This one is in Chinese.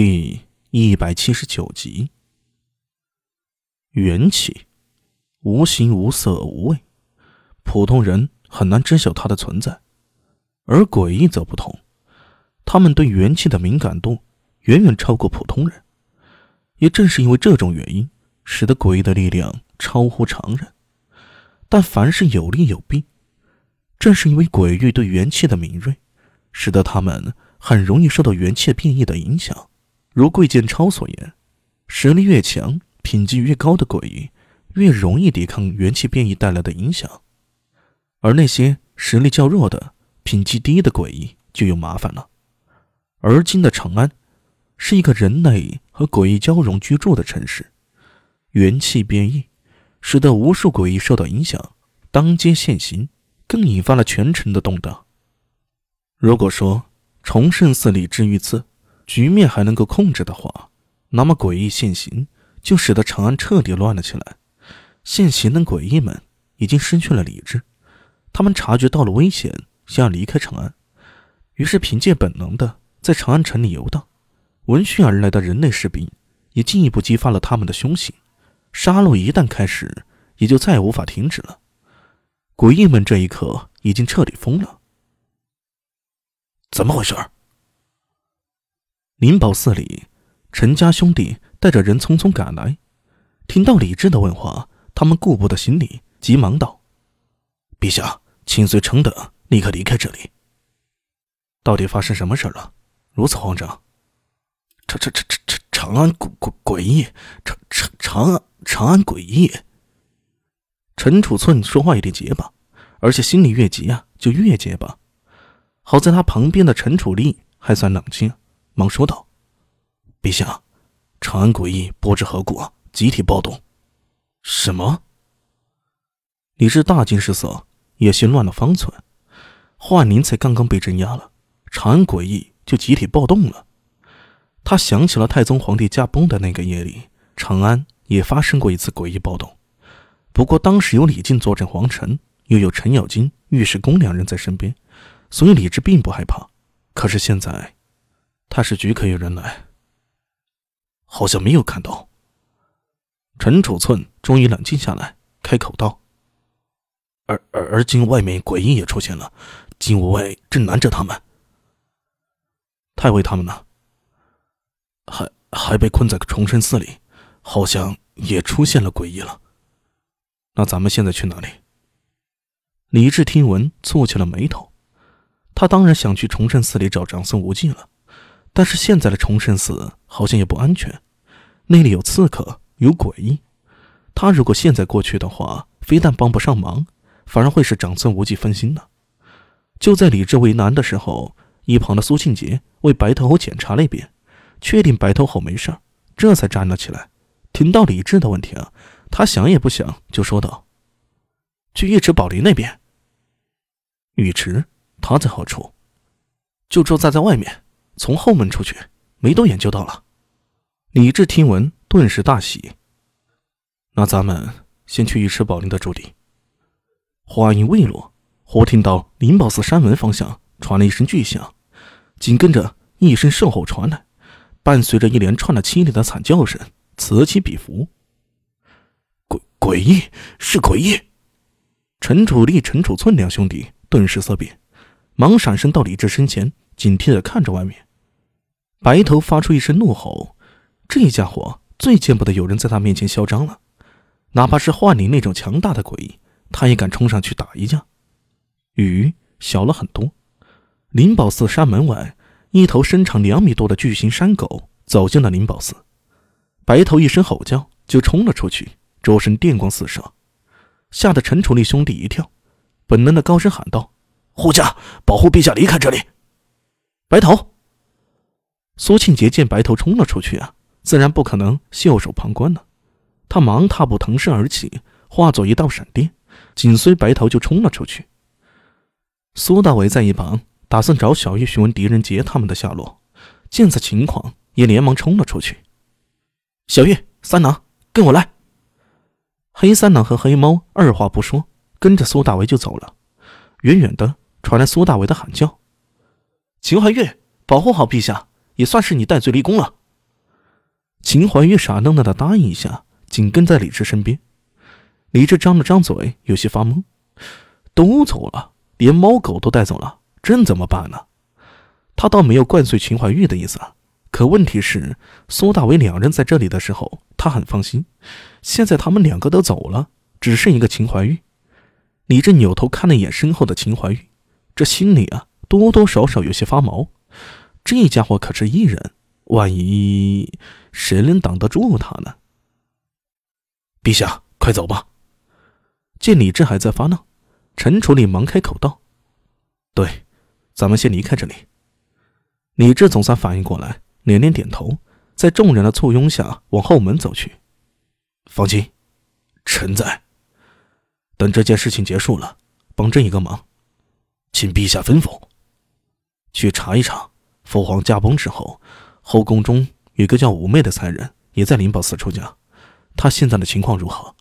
第一百七十九集。元气，无形无色无味，普通人很难知晓它的存在，而诡异则不同，他们对元气的敏感度远远超过普通人。也正是因为这种原因，使得诡异的力量超乎常人。但凡事有利有弊，正是因为鬼域对元气的敏锐，使得他们很容易受到元气变异的影响。如贵建超所言，实力越强、品级越高的鬼域，越容易抵抗元气变异带来的影响；而那些实力较弱的、品级低的鬼域就有麻烦了。而今的长安，是一个人类和鬼异交融居住的城市，元气变异。使得无数诡异受到影响，当街现形，更引发了全城的动荡。如果说崇圣寺里治愈次局面还能够控制的话，那么诡异现形就使得长安彻底乱了起来。现形的诡异们已经失去了理智，他们察觉到了危险，想要离开长安，于是凭借本能的在长安城里游荡。闻讯而来的人类士兵也进一步激发了他们的凶性。杀戮一旦开始，也就再无法停止了。诡异们这一刻已经彻底疯了。怎么回事？灵宝寺里，陈家兄弟带着人匆匆赶来，听到李治的问话，他们顾不得行礼，急忙道：“陛下，请随臣等立刻离开这里。到底发生什么事了？如此慌张？”长长长长长长安诡诡诡异，长长长安。长安诡异。陈楚寸说话有点结巴，而且心里越急啊，就越结巴。好在他旁边的陈楚立还算冷静，忙说道：“陛下，长安诡异，不知何故集体暴动。”什么？李治大惊失色，也心乱了方寸。华宁才刚刚被镇压了，长安诡异就集体暴动了。他想起了太宗皇帝驾崩的那个夜里，长安。也发生过一次诡异暴动，不过当时有李靖坐镇皇城，又有程咬金、尉迟恭两人在身边，所以李治并不害怕。可是现在，他是局可有人来，好像没有看到。陈楚寸终于冷静下来，开口道：“而而而今外面诡异也出现了，金无畏正拦着他们。太尉他们呢？还还被困在崇圣寺里。”好像也出现了诡异了。那咱们现在去哪里？李治听闻，蹙起了眉头。他当然想去崇圣寺里找长孙无忌了，但是现在的崇圣寺好像也不安全，那里有刺客，有鬼。他如果现在过去的话，非但帮不上忙，反而会使长孙无忌分心呢。就在李治为难的时候，一旁的苏庆杰为白头猴检查了一遍，确定白头猴没事这才站了起来。听到李治的问题啊，他想也不想就说道：“去尉迟宝林那边。尉迟他在何处？就住在在外面，从后门出去，没多远就到了。”李治听闻，顿时大喜。那咱们先去尉迟宝林的驻地。话音未落，忽听到灵宝寺山门方向传来一声巨响，紧跟着一声兽吼传来，伴随着一连串的凄厉的惨叫声。此起彼伏，诡诡异是诡异。陈楚立、陈楚寸两兄弟顿时色变，忙闪身到李治身前，警惕的看着外面。白头发出一声怒吼，这家伙最见不得有人在他面前嚣张了，哪怕是幻灵那种强大的诡异，他也敢冲上去打一架。雨小了很多，灵宝寺山门外，一头身长两米多的巨型山狗走进了灵宝寺。白头一声吼叫，就冲了出去，周身电光四射，吓得陈楚立兄弟一跳，本能的高声喊道：“护驾，保护陛下离开这里！”白头、苏庆杰见白头冲了出去啊，自然不可能袖手旁观了，他忙踏步腾身而起，化作一道闪电，紧随白头就冲了出去。苏大伟在一旁打算找小玉询问狄仁杰他们的下落，见此情况，也连忙冲了出去。小玉、三郎，跟我来。黑三郎和黑猫二话不说，跟着苏大为就走了。远远的传来苏大为的喊叫：“秦怀玉，保护好陛下，也算是你戴罪立功了。”秦怀玉傻愣愣的答应一下，紧跟在李治身边。李治张了张嘴，有些发懵。都走了，连猫狗都带走了，这怎么办呢？他倒没有灌醉秦怀玉的意思，可问题是，苏大伟两人在这里的时候，他很放心。现在他们两个都走了，只剩一个秦怀玉。李治扭头看了一眼身后的秦怀玉，这心里啊，多多少少有些发毛。这家伙可是异人，万一谁能挡得住他呢？陛下，快走吧！见李治还在发闹，陈楚礼忙开口道：“对，咱们先离开这里。”李治总算反应过来，连连点头，在众人的簇拥下往后门走去。放心，臣在。等这件事情结束了，帮朕一个忙，请陛下吩咐，去查一查。父皇驾崩之后，后宫中有个叫武媚的才人，也在灵宝寺出家。她现在的情况如何？